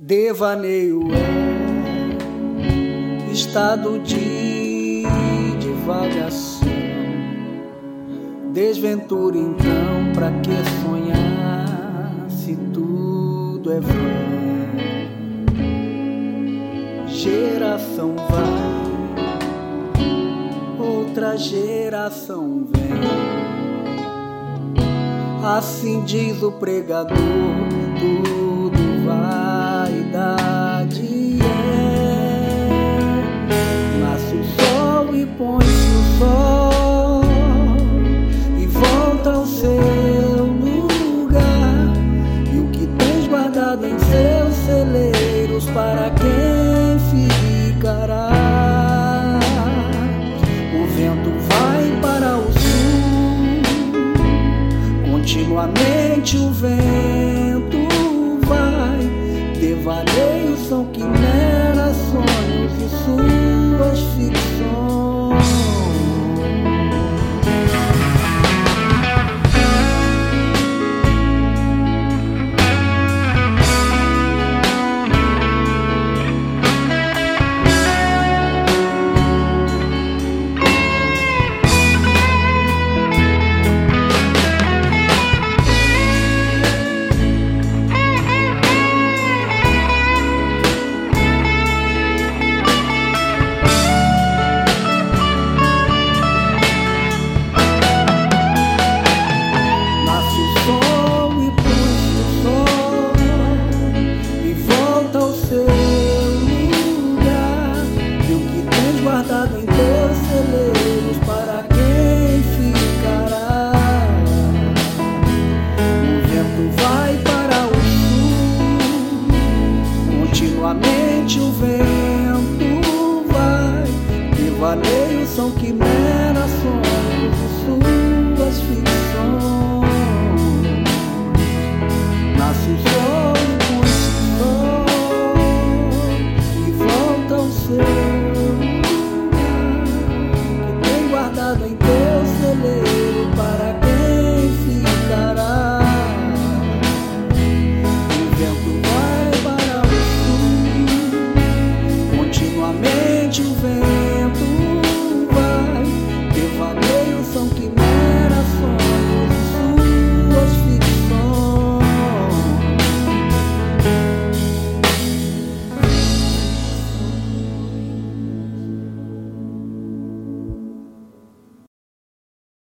Devaneio é estado de divagação. Desventura então, pra que sonhar se tudo é vão? Geração vai, outra geração vem. Assim diz o pregador, tudo vaidade põe-se o sol e volta ao seu lugar. E o que tens guardado em seus celeiros para quem ficará? O vento vai para o sul, continuamente o vento guardado em teus celeiros para quem ficará? O vento vai para o sul, continuamente o vento vai. Devaneios são quimeras.